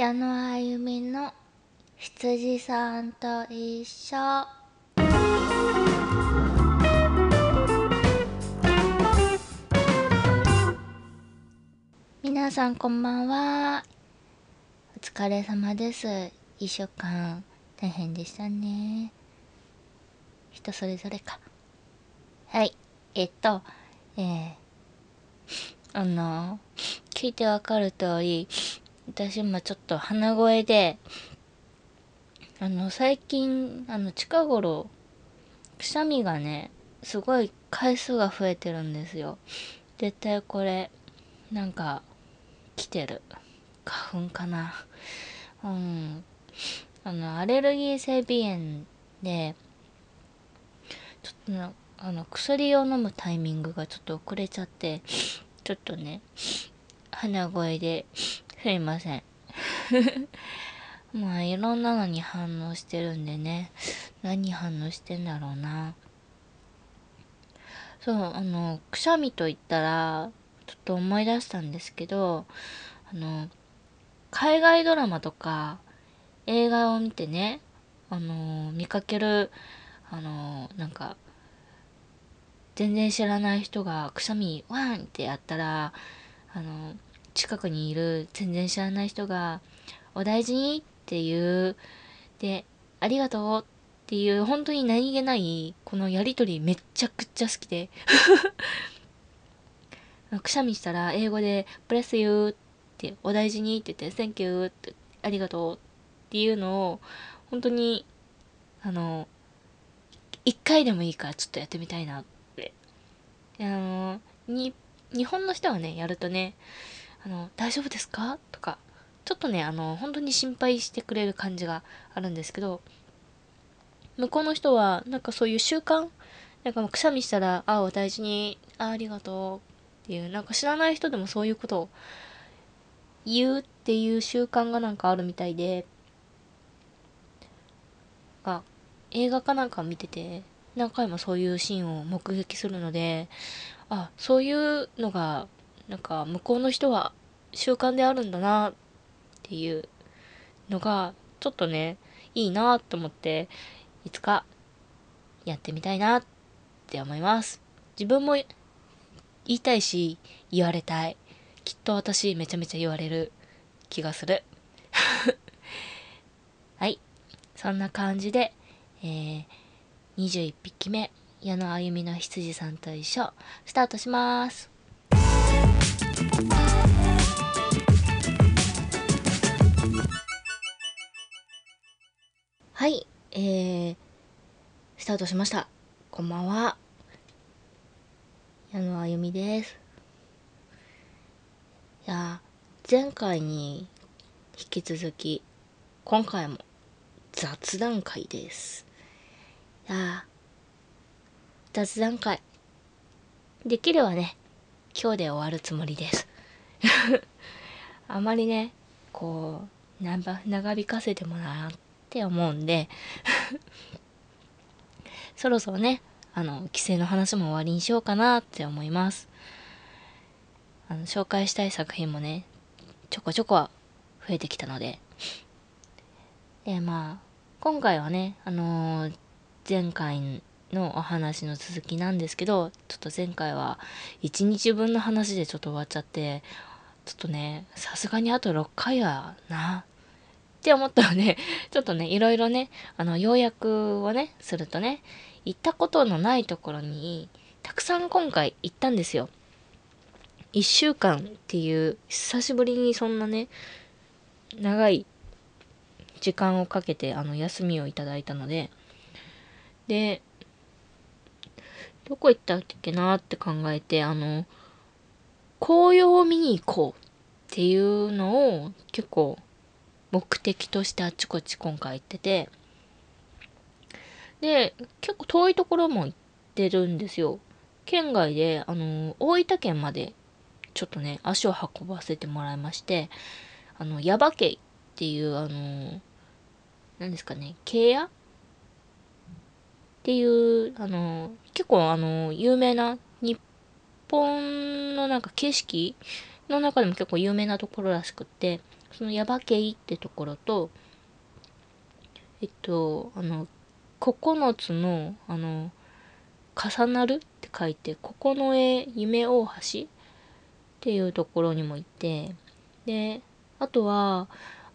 矢野あゆみの羊さんと一緒。皆さんこんばんは。お疲れ様です。一週間大変でしたね。人それぞれか。はい。えっとえー、あの聞いてわかる通り私今ちょっと鼻声であの最近あの近頃くしゃみがねすごい回数が増えてるんですよ。絶対これなんか来てる。花粉かな。うん。あのアレルギー性鼻炎でちょっとなあの薬を飲むタイミングがちょっと遅れちゃってちょっとね鼻声ですいません。まあいろんなのに反応してるんでね。何反応してんだろうな。そうあのくしゃみと言ったらちょっと思い出したんですけどあの海外ドラマとか映画を見てねあの見かけるあのなんか全然知らない人がくしゃみワンってやったらあの近くにいる全然知らない人が「お大事に」っていう。で「ありがとう」っていう本当に何気ないこのやりとりめっちゃくちゃ好きで。くしゃみしたら英語で「ブレスユー」って「お大事に」って言って「Thank you」って「ありがとう」っていうのを本当にあの一回でもいいからちょっとやってみたいなって。あのに日本の人はねやるとねあの大丈夫ですか？とかちょっとねあの本当に心配してくれる感じがあるんですけど向こうの人はなんかそういう習慣なんかもうくしゃみしたら「あお大事にあありがとう」っていうなんか知らない人でもそういうことを言うっていう習慣がなんかあるみたいであ映画かなんか見てて何回もそういうシーンを目撃するのであそういうのがなんか向こうの人は習慣であるんだなっていうのがちょっとねいいなと思っていつかやってみたいなって思います。自分も言いたいし言われたい。きっと私めちゃめちゃ言われる気がする。はい。そんな感じで、えー、21匹目矢野あゆみの羊さんと一緒スタートします。はい、えー、スタートしました。こんばんは。矢野あゆみです。いや、前回に引き続き、今回も雑談会です。いや、雑談会。できればね、今日で終わるつもりです。あまりね、こう、長引かせてもなって思うんで そろそろね、あの、規制の話も終わりにしようかなって思います。あの、紹介したい作品もね、ちょこちょこは増えてきたので。で、まあ、今回はね、あのー、前回のお話の続きなんですけど、ちょっと前回は1日分の話でちょっと終わっちゃって、ちょっとね、さすがにあと6回はな、って思ったらね、ちょっとね、いろいろね、あの、要約をね、するとね、行ったことのないところに、たくさん今回行ったんですよ。一週間っていう、久しぶりにそんなね、長い時間をかけて、あの、休みをいただいたので、で、どこ行ったっけなって考えて、あの、紅葉を見に行こうっていうのを結構目的としてあちこち今回行ってて、で、結構遠いところも行ってるんですよ。県外で、あの、大分県までちょっとね、足を運ばせてもらいまして、あの、耶馬渓っていう、あの、何ですかね、渓屋っていう、あの、結構あの、有名な、本のなんか景色の中でも結構有名なところらしくって、その耶馬渓ってところとえっとあの9つのあの重なるって書いて九重夢大橋っていうところにも行ってであとは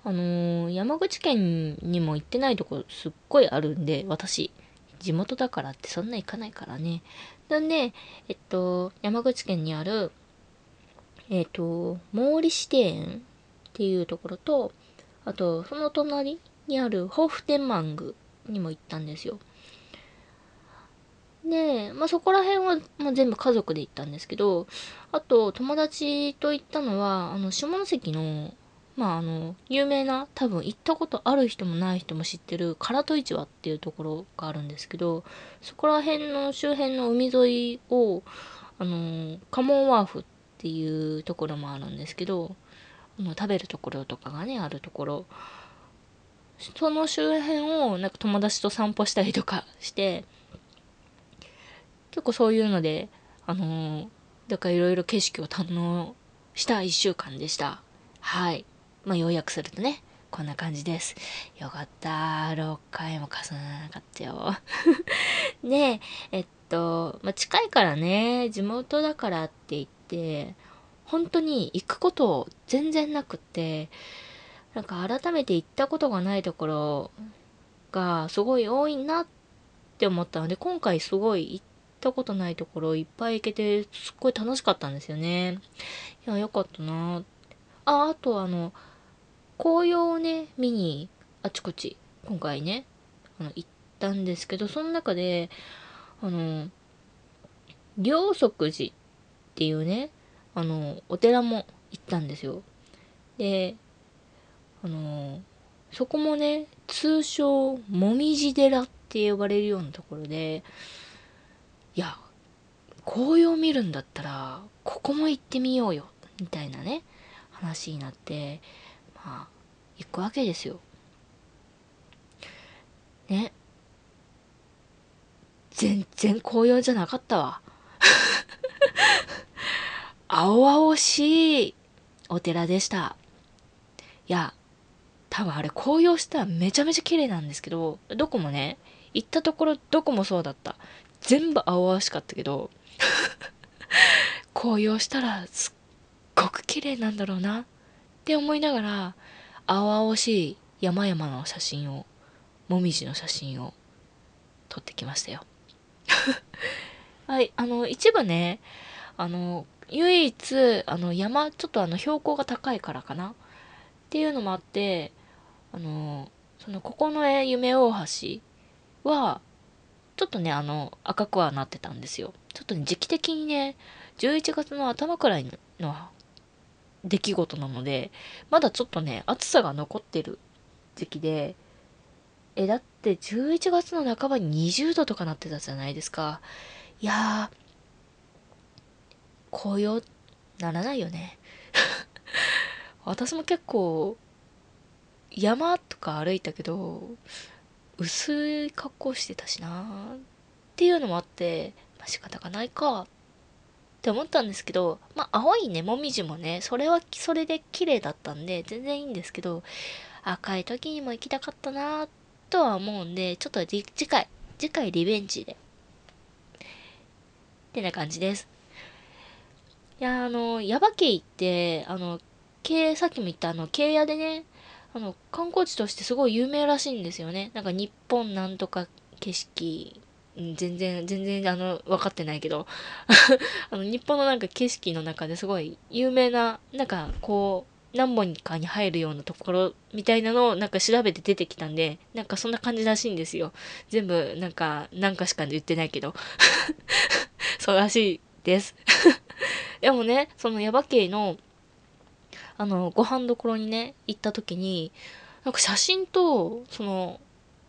あのー山口県にも行ってないとこすっごいあるんで私地元だからってそんな行かないからね。なんでえっと山口県にあるえっと毛利支店っていうところとあとその隣にある豊富天満宮にも行ったんですよ。で、まあ、そこら辺は、まあ、全部家族で行ったんですけど、あと、友達と行ったのは、あの、下関の、まあ、あの、有名な、多分行ったことある人もない人も知ってる、唐戸市場っていうところがあるんですけど、そこら辺の周辺の海沿いを、あの、カモンワーフっていうところもあるんですけど、あの食べるところとかがね、あるところ、その周辺をなんか友達と散歩したりとかして、結構そういうので、あのだからいろいろ景色を堪能した一週間でした。はい。まあ、要約するとね、こんな感じです。よかった。6回も重ならなかったよ。で、えっと、まあ、近いからね、地元だからって言って、本当に行くこと全然なくって、なんか改めて行ったことがないところがすごい多いなって思ったので、今回すごい行ったことないところいっぱい行けて、すっごい楽しかったんですよね。いや、よかったなあ、あとあの、紅葉をね、見に、あちこち、今回ね、あの、行ったんですけど、その中で、あの、両足寺っていうね、あの、お寺も行ったんですよ。で、あの、そこもね、通称、もみじ寺って呼ばれるようなところで、いや、紅葉見るんだったら、ここも行ってみようよ、みたいなね、話になって、まあ、行くわけですよ。ね。全然紅葉じゃなかったわ。青々しいお寺でした。いや、多分あれ紅葉したらめちゃめちゃ綺麗なんですけど、どこもね、行ったところどこもそうだった。全部青々しかったけど、紅葉したらすっごく綺麗なんだろうなっって思いながら、青々しい山々の写真を、もみじの写真を撮ってきましたよ。はい、あの、一部ね、あの、唯一、あの、山、ちょっとあの、標高が高いからかなっていうのもあって、あの、その、九重夢大橋は、ちょっとね、あの、赤くはなってたんですよ。ちょっとね、時期的にね、11月の頭くらいの出来事なので、まだちょっとね、暑さが残ってる時期で、え、だって11月の半ばに20度とかなってたじゃないですか。いやー、紅葉ならないよね。私も結構、山とか歩いたけど、薄い格好してたしなっていうのもあって、まあ、仕方がないかっって思ったんですけど、まあ青いね、もみじもね、それはそれで綺麗だったんで、全然いいんですけど、赤い時にも行きたかったなとは思うんで、ちょっと次回、次回リベンジで。ってな感じです。いや、あの、耶馬渓行って、あの、京、さっきも言ったあの、京屋でね、あの、観光地としてすごい有名らしいんですよね。なんか日本なんとか景色、全然、全然、あの、分かってないけど、あの、日本のなんか景色の中ですごい有名な、なんかこう、何本かに入るようなところみたいなのをなんか調べて出てきたんで、なんかそんな感じらしいんですよ。全部、なんか、何かしか言ってないけど。そうらしいです。でもね、その耶馬渓の、あの、ご飯どころにね、行った時に、なんか写真と、その、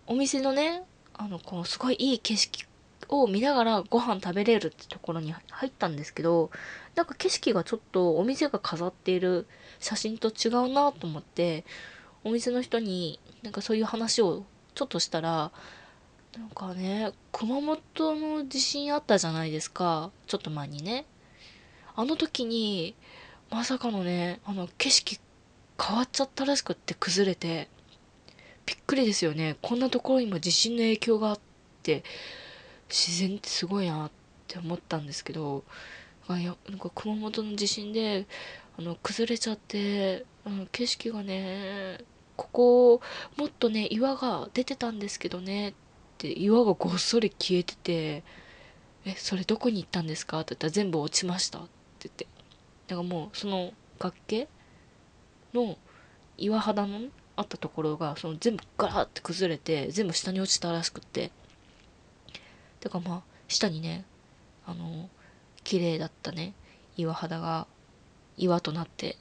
お店のね、あの、こう、すごいいい景色を見ながらご飯食べれるってところに入ったんですけど、なんか景色がちょっとお店が飾っている写真と違うなと思って、お店の人になんかそういう話をちょっとしたら、なんかね、熊本の地震あったじゃないですか。ちょっと前にね。あの時に、まさかのね、あの景色変わっちゃったらしくって崩れてびっくりですよね。こんなところにも地震の影響があって自然ってすごいなって思ったんですけどなんか熊本の地震であの崩れちゃってあの景色がねここもっとね岩が出てたんですけどねって岩がごっそり消えてて「えそれどこに行ったんですか?」って言ったら「全部落ちました」って言って。だからもうその崖の岩肌のあったところがその全部ガラッて崩れて全部下に落ちたらしくって。だからまあ下にねあの綺麗だったね。岩肌が岩となって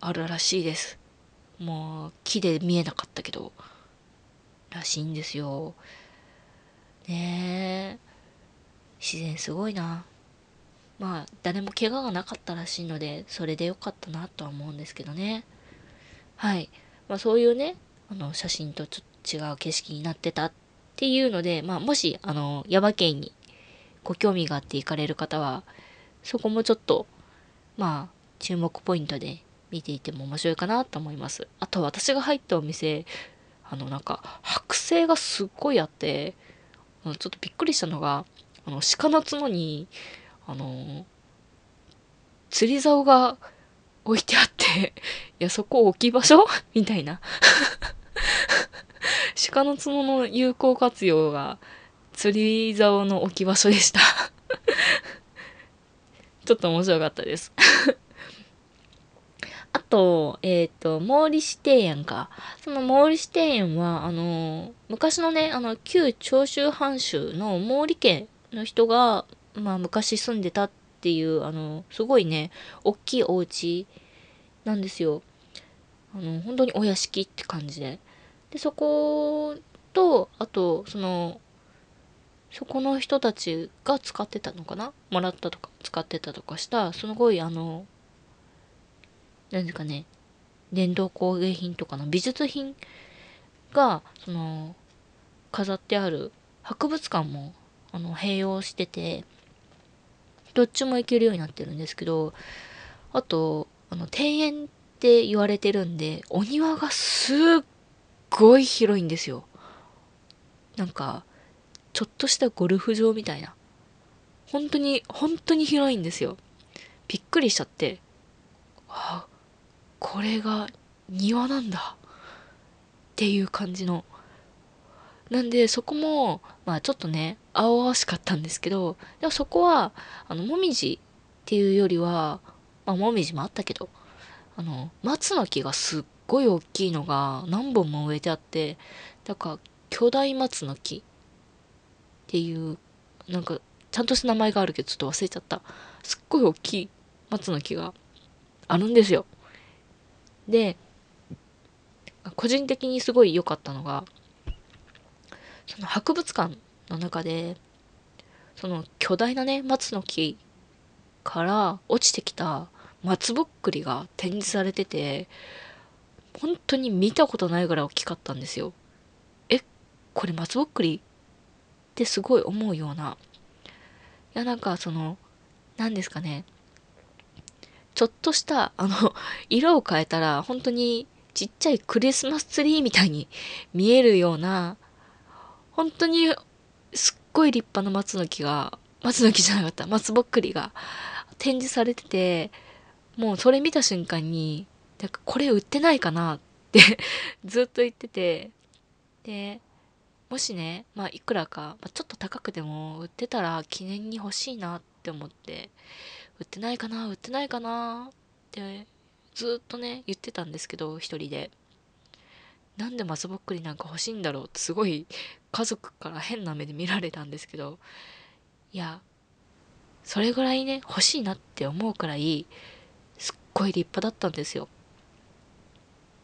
あるらしいです。もう木で見えなかったけど。らしいんですよ。ねえ。自然すごいな。まあ誰も怪我がなかったらしいのでそれでよかったなとは思うんですけどね。はい。まあそういうねあの写真とちょっと違う景色になってたっていうのでまあもしあの山県にご興味があって行かれる方はそこもちょっとまあ注目ポイントで見ていても面白いかなと思います。あと私が入ったお店あのなんか剥製がすっごいあってちょっとびっくりしたのがあの鹿の角にあの釣り竿が置いてあって いやそこ置き場所？みたいな。鹿の角の有効活用が釣り竿の置き場所でした。ちょっと面白かったです。あと、えっ、ー、と、毛利市庭園か。その毛利市庭園は、あの、昔のね、あの、旧長州藩主の毛利家の人が、まあ、昔住んでたっっていう、あの、すごいね、大きいお家なんですよ。あの、本当にお屋敷って感じで。で、そこと、あと、その、そこの人たちが使ってたのかな？もらったとか使ってたとかしたすごいあの何ですかね伝統工芸品とかの美術品がその飾ってある博物館もあの併用しててどっちも行けるようになってるんですけどあとあの庭園って言われてるんでお庭がすっごい広いんですよ。なんかちょっとしたゴルフ場みたいな。本当に本当に広いんですよ。びっくりしちゃって。あこれが庭なんだ。っていう感じの。なんでそこもまあちょっとね青々しかったんですけどでもそこはあのもみじっていうよりはまあもみじもあったけどあの松の木がすっごい大きいのが何本も植えてあってだから巨大松の木っていうなんかちゃんとした名前があるけどちょっと忘れちゃった。すっごい大きい松の木があるんですよ。で個人的にすごい良かったのがその博物館の中でその巨大なね松の木から落ちてきた松ぼっくりが展示されてて本当に見たことないぐらい大きかったんですよ。えこれ松ぼっくりってすごい思うようないやなんかその何ですかねちょっとした、あの、色を変えたら、本当にちっちゃいクリスマスツリーみたいに見えるような、本当にすっごい立派な松の木が、松の木じゃなかった、松ぼっくりが展示されてて、もうそれ見た瞬間に、なんかこれ売ってないかなって ずっと言ってて、で、もしね、まあいくらか、まあ、ちょっと高くても売ってたら記念に欲しいなって思って、売ってないかな売ってないかなってずっとね言ってたんですけど一人で。なんで松ぼっくりなんか欲しいんだろうってすごい家族から変な目で見られたんですけどいやそれぐらいね欲しいなって思うくらいすっごい立派だったんですよ。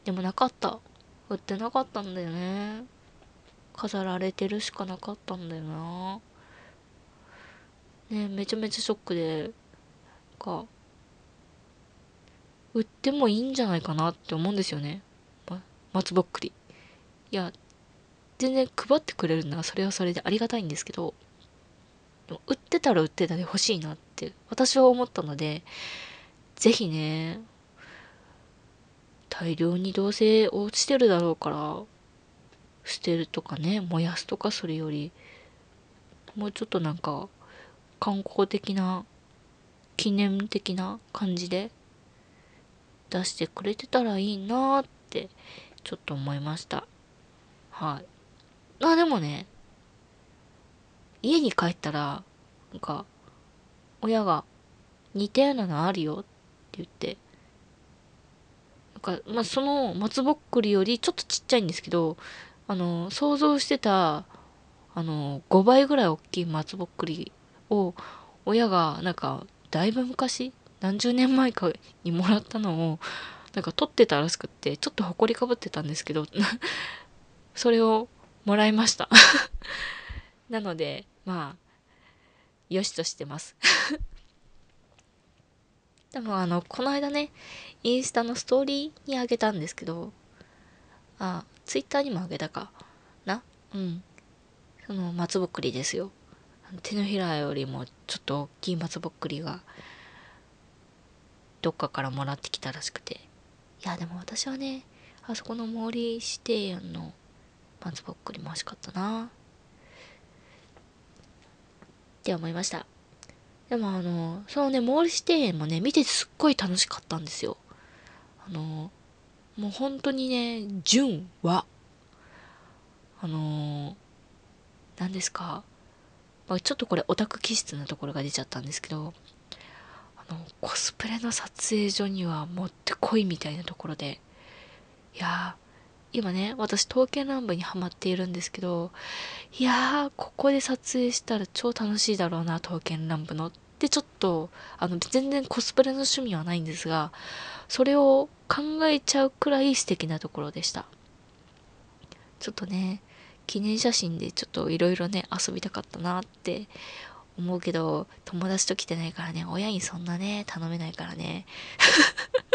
でもなかった。売ってなかったんだよね。飾られてるしかなかったんだよな。ねめちゃめちゃショックでか売ってもいいんじゃないかなって思うんですよね、松ぼっくり。いや全然配ってくれるならそれはそれでありがたいんですけど売ってたら売ってたで欲しいなって私は思ったので是非ね大量にどうせ落ちてるだろうから捨てるとかね燃やすとかするよりもうちょっとなんか観光的な記念的な感じで出してくれてたらいいなってちょっと思いました。はい。あでもね家に帰ったらなんか親が似たようなのあるよって言ってなんかまあその松ぼっくりよりちょっとちっちゃいんですけどあの想像してたあの5倍ぐらい大きい松ぼっくりを親がなんかだいぶ昔何十年前かにもらったのをなんか取ってたらしくってちょっと埃かぶってたんですけど それをもらいました。なのでまあよしとしてます。でもあのこの間ねインスタのストーリーにあげたんですけどあツイッターにもあげたか。な？うん。その松ぼっくりですよ。手のひらよりもちょっと大きい松ぼっくりがどっかからもらってきたらしくて。いやでも私はねあそこの毛利指定の園の松ぼっくりも欲しかったな。って思いました。でもあのそのね毛利指定園もね見ててすっごい楽しかったんですよ。あのもう本当にね純はあの何ですか、まあ、ちょっとこれオタク気質なところが出ちゃったんですけどあのコスプレの撮影所にはもってこいみたいなところで。いや今ね私刀剣乱舞にハマっているんですけどいやーここで撮影したら超楽しいだろうな刀剣乱舞のってちょっとあの全然コスプレの趣味はないんですがそれを考えちゃうくらい素敵なところでした。ちょっとね記念写真でちょっといろいろね遊びたかったなって思うけど友達と来てないからね親にそんなね頼めないからね。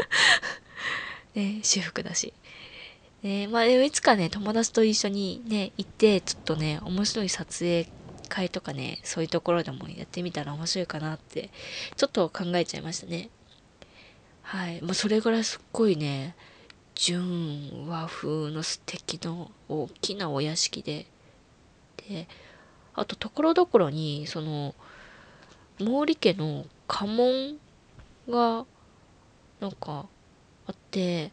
ね私服だし。ね。まあいつかね友達と一緒にね行ってちょっとね面白い撮影会とかねそういうところでもやってみたら面白いかなってちょっと考えちゃいましたね。はい。まあそれぐらいすっごいね純和風の素敵の大きなお屋敷でであとところどころにその毛利家の家紋がなんかあって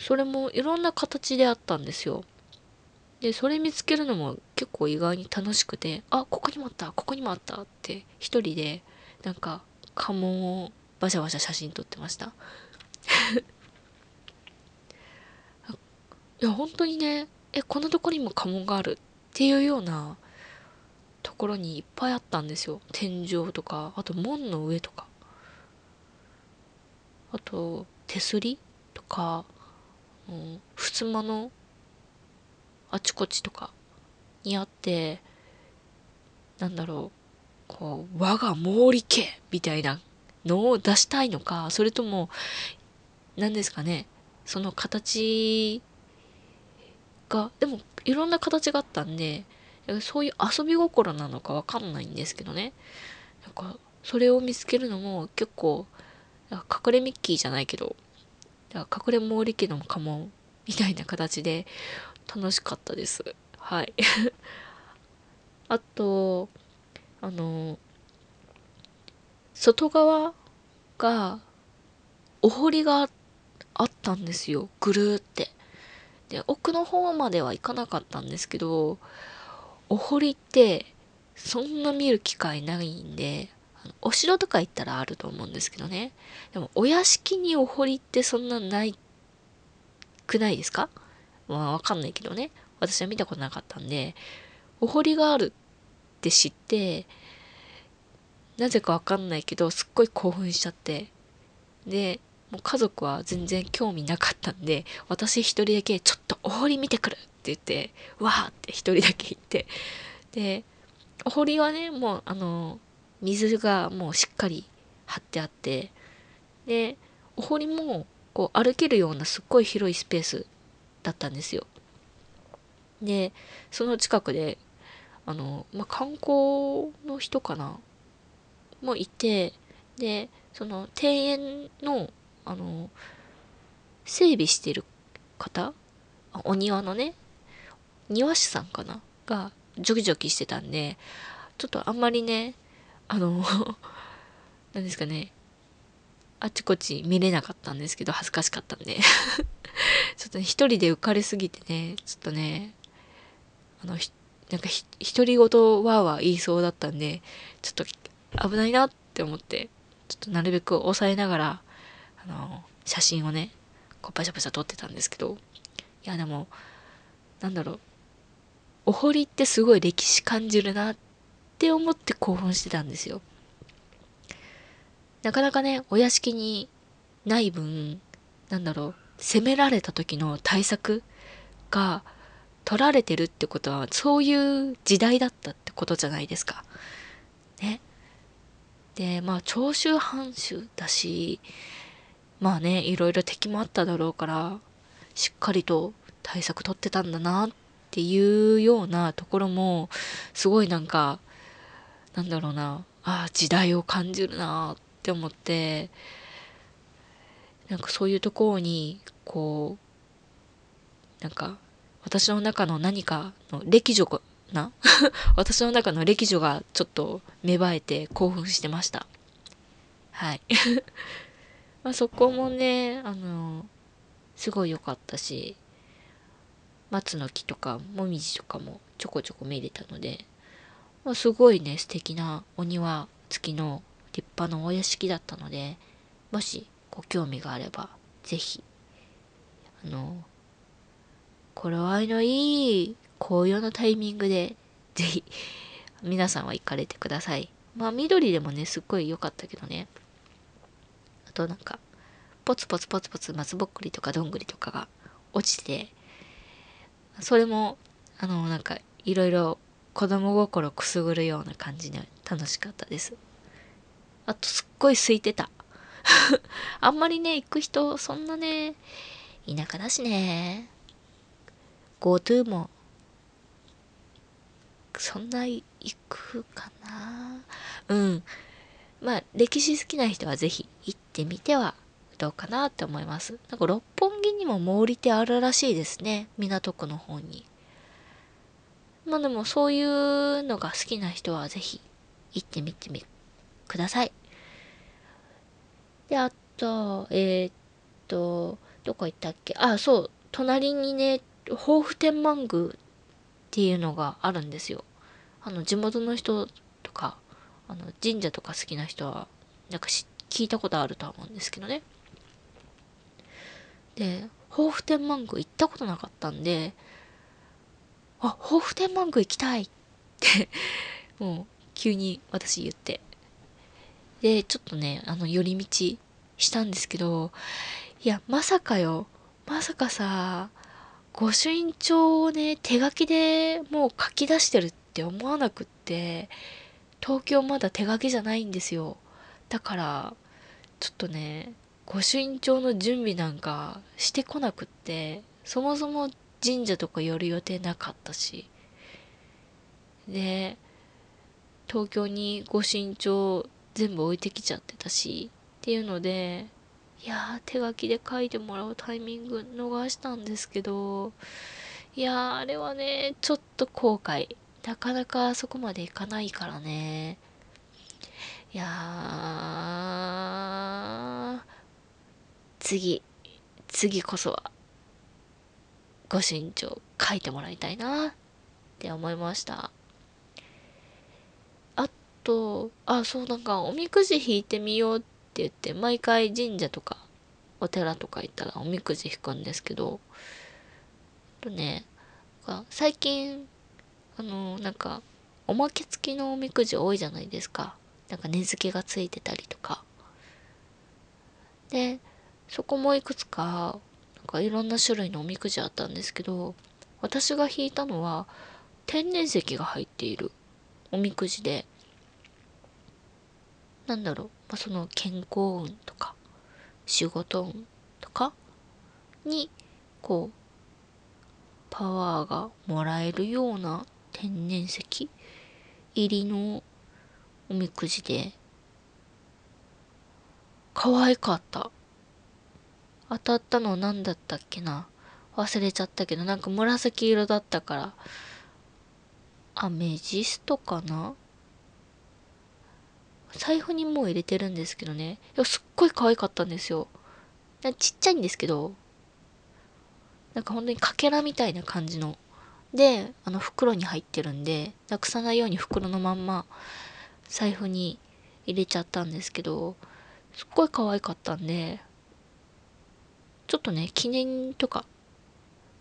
それもいろんな形であったんですよ。でそれ見つけるのも結構意外に楽しくてあここにもあったここにもあったって一人でなんか家紋をバシャバシャ写真撮ってました。いや本当にねえこんなところにも家紋があるっていうようなところにいっぱいあったんですよ。天井とかあと門の上とか。あと手すりとか、うん、襖のあちこちとかにあってなんだろうこう我が毛利家みたいなのを出したいのかそれとも何ですかねその形がでもいろんな形があったんでそういう遊び心なのかわかんないんですけどね。なんかそれを見つけるのも結構隠れミッキーじゃないけど隠れ毛利家の家紋みたいな形で楽しかったです。はい。あとあの外側がお堀があったんですよ。ぐるーって。で奥の方までは行かなかったんですけどお堀ってそんな見る機会ないんでお城とか行ったらあると思うんですけどね。でもお屋敷にお堀ってそんなないくないですか？まあわかんないけどね。私は見たことなかったんで。お堀があるって知ってなぜかわかんないけどすっごい興奮しちゃって。でもう家族は全然興味なかったんで私一人だけちょっとお堀見てくるって言ってわーって一人だけ行って。でお堀はねもうあの水がもうしっかり張ってあってでお堀もこう歩けるようなすっごい広いスペースだったんですよ。でその近くであの、まあ、観光の人かな？もいてでその庭園のあの整備してる方？お庭のね庭師さんかな？がジョキジョキしてたんでちょっとあんまりねあの 何ですかね。あちこち見れなかったんですけど恥ずかしかったんで。ちょっとね一人で浮かれすぎてねちょっとねあのなんかひ独り言わーわー言いそうだったんでちょっと危ないなって思ってちょっとなるべく抑えながらあの写真をねこうパシャパシャ撮ってたんですけどいやでもなんだろう。お堀ってすごい歴史感じるなっって思って興奮してたんですよなかなかねお屋敷にない分なんだろう攻められた時の対策が取られてるってことはそういう時代だったってことじゃないですか。ね。でまあ長州藩主だしまあねいろいろ敵もあっただろうからしっかりと対策取ってたんだなっていうようなところもすごいなんかなんだろうなああ時代を感じるなって思ってなんかそういうところにこうなんか私の中の何かの歴女な？私の中の歴女がちょっと芽生えて興奮してました。はい。まあそこもね、あの、すごい良かったし、松の木とかもみじとかもちょこちょこ見れたので、まあ、すごいね、素敵なお庭付きの立派なお屋敷だったので、もしご興味があれば、ぜひ、あの、頃合いのいい紅葉のタイミングで、ぜひ、皆さんは行かれてください。まあ、緑でもね、すっごい良かったけどね。あとなんか、ポツポツポツポツ松ぼっくりとかどんぐりとかが落ちて、それも、あの、なんか、いろいろ子供心くすぐるような感じで楽しかったです。あと、すっごい空いてた。あんまりね、行く人、そんなね、田舎だしね。GoTo もそんな行くかなうんまあ歴史好きな人は是非行ってみてはどうかなって思いますなんか六本木にも毛利ってあるらしいですね港区の方にまあでもそういうのが好きな人は是非行ってみてみくださいであとえー、っとどこ行ったっけ？あそう隣にね豊富天満宮っていうのがあるんですよ。あの地元の人とかあの神社とか好きな人はなんか聞いたことあるとは思うんですけどね。で豊富天満宮行ったことなかったんであ豊富天満宮行きたいって もう急に私言って。でちょっとねあの寄り道したんですけどいやまさかよ。まさかさ御朱印帳をね手書きでもう書き出してるって思わなくって東京まだ手書きじゃないんですよ。だからちょっとね御朱印帳の準備なんかしてこなくってそもそも神社とか寄る予定なかったし。で東京に御朱印帳全部置いてきちゃってたし。っていうのでいや手書きで書いてもらうタイミング逃したんですけどいやあれはねちょっと後悔。なかなかそこまでいかないからね。いや次。次こそは。ご身長書いてもらいたいなって思いました。あとあそうなんかおみくじ引いてみようって言って毎回神社とかお寺とか行ったらおみくじ引くんですけどとね最近あのなんかおまけ付きのおみくじ多いじゃないですか。なんか値付けがついてたりとか。でそこもいくつかかいろんな種類のおみくじあったんですけど私が引いたのは天然石が入っているおみくじでなんだろう、まあ、その健康運とか仕事運とかにこうパワーがもらえるような天然石入りのおみくじで可愛かった。当たったの何だったっけな？忘れちゃったけどなんか紫色だったから。アメジストかな？財布にもう入れてるんですけどね。いやすっごい可愛かったんですよ。ちっちゃいんですけど。なんか本当にかけらみたいな感じの。であの袋に入ってるんでなくさないように袋のまんま財布に入れちゃったんですけどすっごい可愛かったんでちょっとね記念とか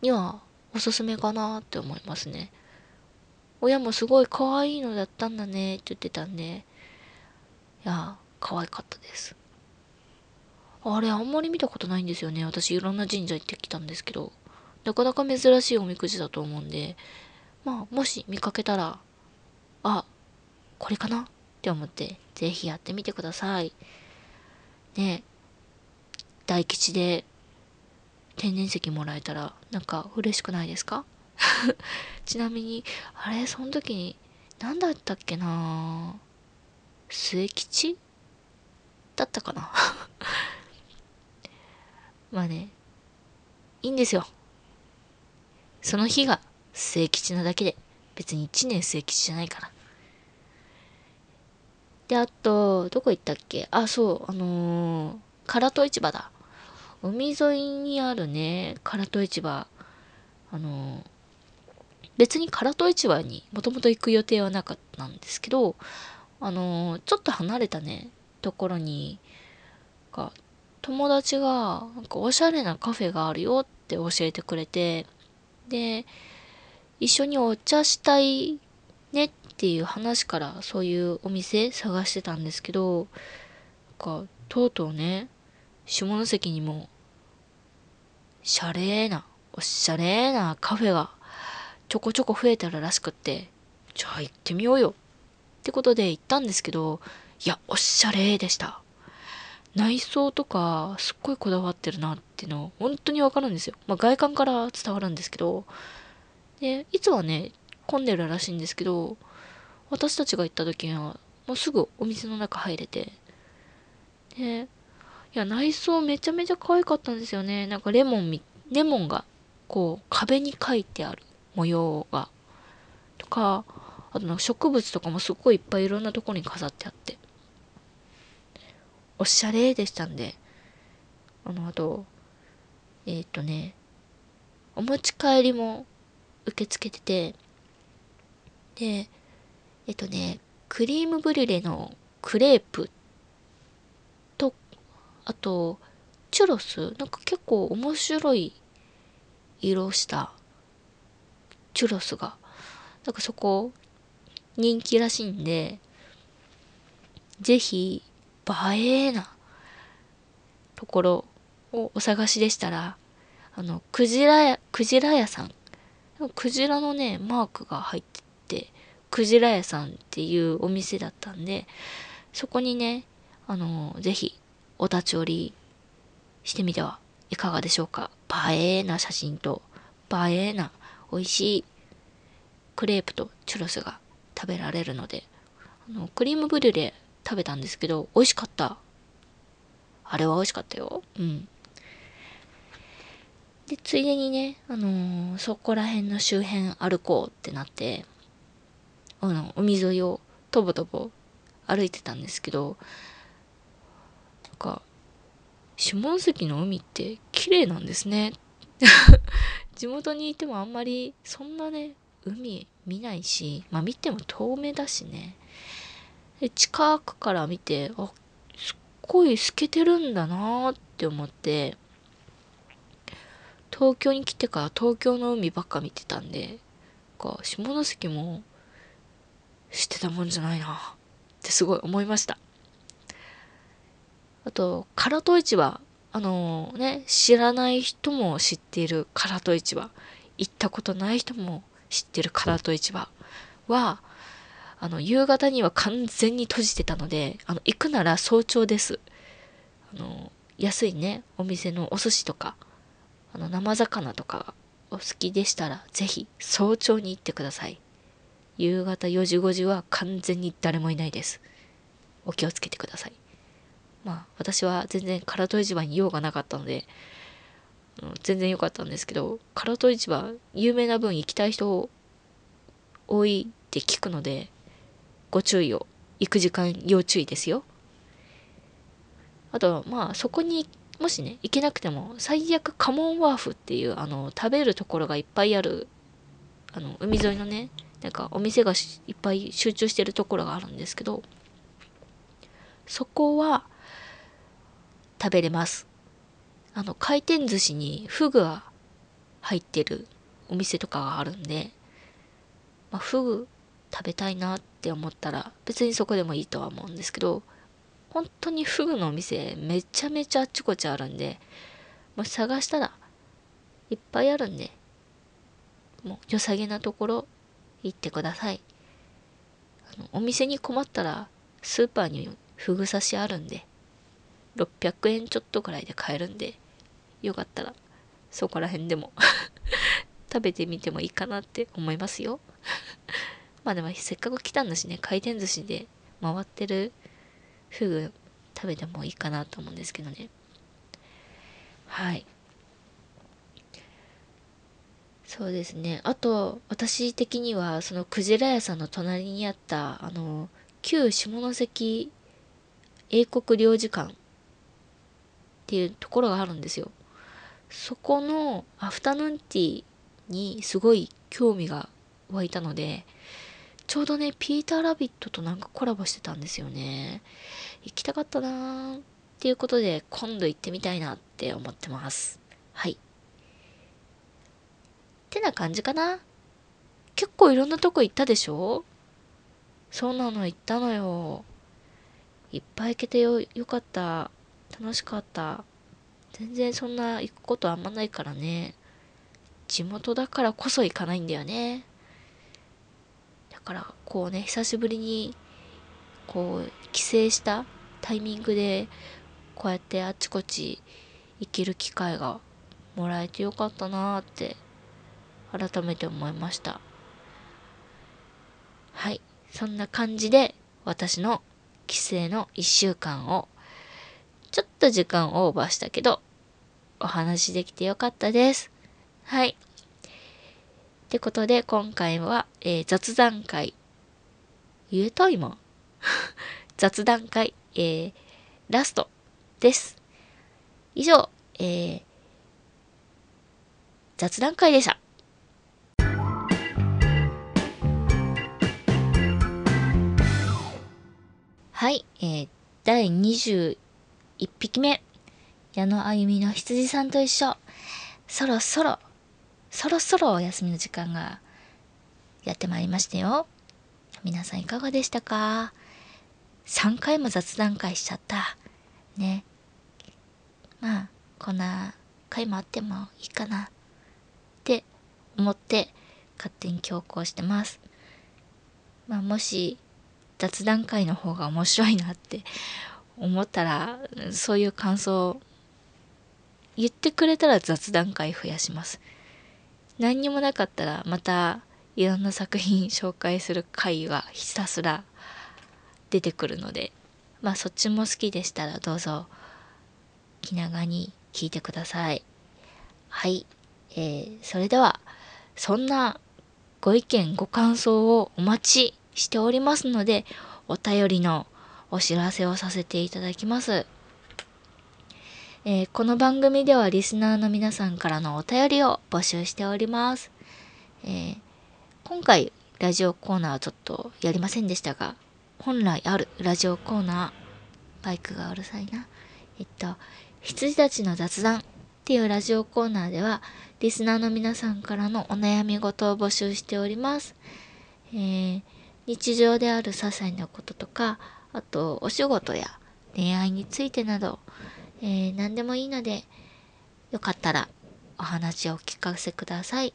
にはおすすめかなって思いますね。親もすごい可愛いのだったんだねって言ってたんで。いや可愛かったです。あれあんまり見たことないんですよね。私いろんな神社行ってきたんですけど。なかなか珍しいおみくじだと思うんで。まあもし見かけたらあこれかな？って思ってぜひやってみてください。ね大吉で天然石もらえたらなんか嬉しくないですか？ちなみにあれその時に何だったっけな？末吉？だったかな？まあねいいんですよ。その日が末吉なだけで別に1年末吉じゃないから。であとどこ行ったっけ？あそうあのー、唐戸市場だ。海沿いにあるね唐戸市場。あの、別に唐戸市場にもともと行く予定はなかったんですけどあの、ちょっと離れたねところにか友達がなんかおしゃれなカフェがあるよって教えてくれてで、一緒にお茶したいねっていう話からそういうお店探してたんですけど、なんか、とうとうね、下関にも、シャレーな、おしゃれーなカフェがちょこちょこ増えてるらしくって、じゃあ行ってみようよ。ってことで行ったんですけど、いや、おしゃれでした。内装とかすっごいこだわってるなっていうの本当にわかるんですよ。まあ、外観から伝わるんですけどでいつはね混んでるらしいんですけど私たちが行った時はもうすぐお店の中入れてでいや内装めちゃめちゃ可愛かったんですよね。なんかレモンみレモンがこう壁に書いてある模様が。とかあとなんか植物とかもすっごいいっぱいいろんなところに飾ってあって。おしゃれでしたんで、あの、あと、えっ、とね、お持ち帰りも受け付けてて、で、えっ、とね、クリームブリュレのクレープ、あと、チュロスなんか結構面白い色したチュロスが、なんかそこ人気らしいんで、ぜひ映えなところをお探しでしたら、あの、クジラ屋、クジラ屋さん。クジラのね、マークが入ってて、クジラ屋さんっていうお店だったんで、そこにね、あの、ぜひお立ち寄りしてみてはいかがでしょうか。映えな写真と、映えな美味しいクレープとチュロスが食べられるので、あの、クリームブリュレ食べたんですけど、美味しかった。あれは美味しかったよ。うん。で、ついでにね、あのー、そこら辺の周辺歩こうってなって、あの、海沿いをとぼとぼ歩いてたんですけど、か、下関の海って綺麗なんですね。地元にいてもあんまりそんなね、海見ないし、まあ見ても遠目だしね。で近くから見てあすっごい透けてるんだなって思って東京に来てから東京の海ばっか見てたんでか下関も知ってたもんじゃないなってすごい思いましたあと唐戸市場あのー、ね知らない人も知っている唐戸市場行ったことない人も知ってる唐戸市場はあの、夕方には完全に閉じてたので、あの、行くなら早朝です。あの、安いね、お店のお寿司とか、あの、生魚とかお好きでしたら、ぜひ早朝に行ってください。夕方4時5時は完全に誰もいないです。お気をつけてください。まあ、私は全然唐戸市場に用がなかったので、うん全然良かったんですけど、唐戸市場、有名な分行きたい人多いって聞くので、ご注意を。行く時間要注意ですよ。あと、まあ、そこにもしね、行けなくても、最悪カモンワーフっていう、あの、食べるところがいっぱいある、あの、海沿いのね、なんかお店がいっぱい集中してるところがあるんですけど、そこは食べれます。あの、回転寿司にフグが入ってるお店とかがあるんで、まあ、フグ食べたいなって思ったら別にそこでもいいとは思うんですけど、本当にフグのお店めちゃめちゃあっちこっちあるんで、もし探したらいっぱいあるんで、もう良さげなところ行ってください。あのお店に困ったらスーパーにフグ刺しあるんで、600円ちょっとくらいで買えるんで、よかったらそこら辺でも 食べてみてもいいかなって思いますよ まあでもせっかく来たんだしね、回転寿司で回ってるフグ食べてもいいかなと思うんですけどね。はい。そうですね。あと、私的には、そのクジラ屋さんの隣にあった、あの、旧下関英国領事館っていうところがあるんですよ。そこのアフタヌーンティーにすごい興味が湧いたので、ちょうどね、ピーターラビットとなんかコラボしてたんですよね。行きたかったなーっていうことで、今度行ってみたいなって思ってます。はい。ってな感じかな。結構いろんなとこ行ったでしょそうなの、行ったのよ。いっぱい行けてよ、よかった。楽しかった。全然そんな行くことあんまないからね。地元だからこそ行かないんだよね。だからこうね久しぶりにこう帰省したタイミングでこうやってあちこち行ける機会がもらえてよかったなーって改めて思いましたはいそんな感じで私の帰省の1週間をちょっと時間オーバーしたけどお話できてよかったですはいってことで、今回は、えー、雑談会。言えた今？雑談会、えー、ラストです。以上、えー、雑談会でした。はい、えー、第21 1匹目。矢野あゆみの羊さんと一緒。そろそろそろそろお休みの時間がやってまいりましたよ。皆さんいかがでしたか ?3 回も雑談会しちゃった。ね。まあ、こんな回もあってもいいかなって思って勝手に強行してます。まあ、もし雑談会の方が面白いなって思ったら、そういう感想言ってくれたら雑談会増やします。何にもなかったらまたいろんな作品紹介する回がひたすら出てくるのでまあそっちも好きでしたらどうぞ気長に聞いてくださいはいえー、それではそんなご意見ご感想をお待ちしておりますのでお便りのお知らせをさせていただきます。えー、この番組ではリスナーの皆さんからのお便りを募集しております。えー、今回ラジオコーナーはちょっとやりませんでしたが、本来あるラジオコーナー、バイクがうるさいな。えっと、羊たちの雑談っていうラジオコーナーでは、リスナーの皆さんからのお悩み事を募集しております。えー、日常である些細なこととか、あとお仕事や恋愛についてなど、えー、何でもいいので、よかったらお話をお聞かせください。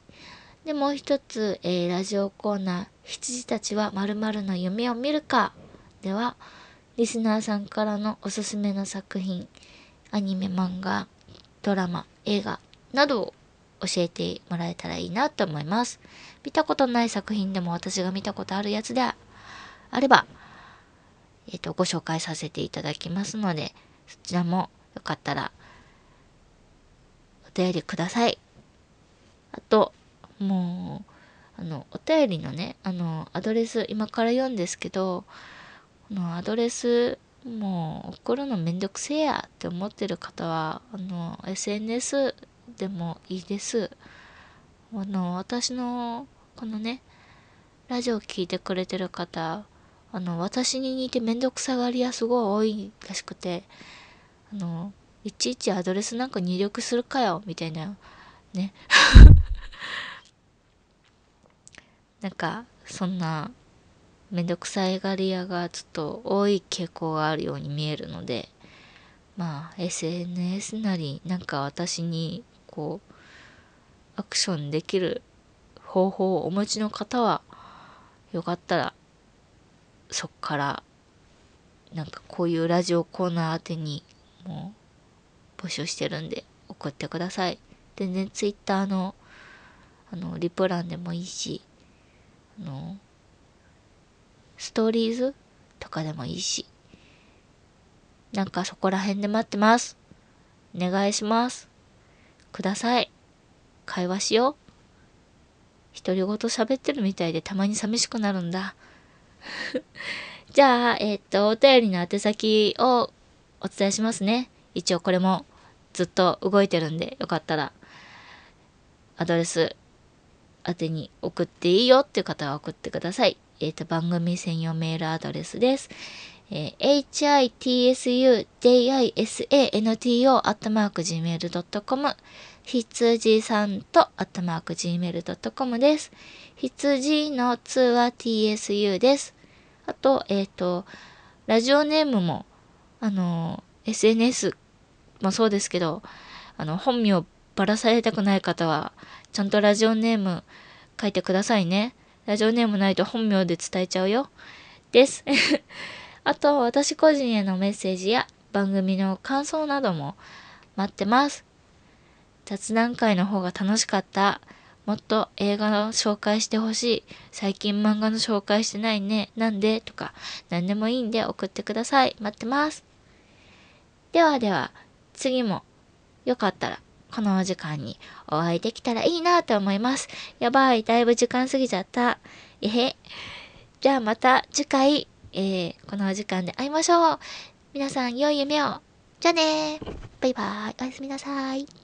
で、もう一つ、えー、ラジオコーナー、羊たちは〇〇の夢を見るかでは、リスナーさんからのおすすめの作品、アニメ、漫画、ドラマ、映画などを教えてもらえたらいいなと思います。見たことない作品でも私が見たことあるやつであれば、えっ、ー、と、ご紹介させていただきますので、そちらもよかったら、お便りください。あと、もう、あの、お便りのね、あの、アドレス、今から言うんですけど、このアドレス、もう送るのめんどくせえやって思ってる方は、あの、SNS でもいいです。あの、私の、このね、ラジオ聞いてくれてる方、あの、私に似てめんどくさがり屋すごい多いらしくて、あの、いちいちアドレスなんか入力するかよ、みたいな、ね。なんか、そんな、めんどくさいがり屋がちょっと多い傾向があるように見えるので、まあ、SNS なり、なんか私に、こう、アクションできる方法をお持ちの方は、よかったら、そっから、なんかこういうラジオコーナー宛てに、もう、募集してるんで、送ってください。全然 Twitter の、あの、リプランでもいいし、あの、ストーリーズとかでもいいし、なんかそこら辺で待ってます。お願いします。ください。会話しよう。独り言喋ってるみたいでたまに寂しくなるんだ。じゃあ、えっ、と、お便りの宛先をお伝えしますね。一応これもずっと動いてるんで、よかったら、アドレス宛てに送っていいよっていう方は送ってください。えっ、と、番組専用メールアドレスです。えー、hitsujanto.gmail.com ひつじさんと、アットマーク gmail.com です。ひつじの2は tsu です。あと、えっ、ー、と、ラジオネームも、あの、SNS もそうですけど、あの、本名ばらされたくない方は、ちゃんとラジオネーム書いてくださいね。ラジオネームないと本名で伝えちゃうよ。です。あと、私個人へのメッセージや番組の感想なども待ってます。雑談会の方が楽しかった。もっと映画の紹介してほしい。最近漫画の紹介してないね。なんで？とか、何でもいいんで送ってください。待ってます。ではでは、次もよかったら、このお時間にお会いできたらいいなと思います。やばい、だいぶ時間過ぎちゃった。えへ。じゃあまた次回、えー、このお時間で会いましょう。皆さん、良い夢を。じゃあねバイバーイ。おやすみなさい。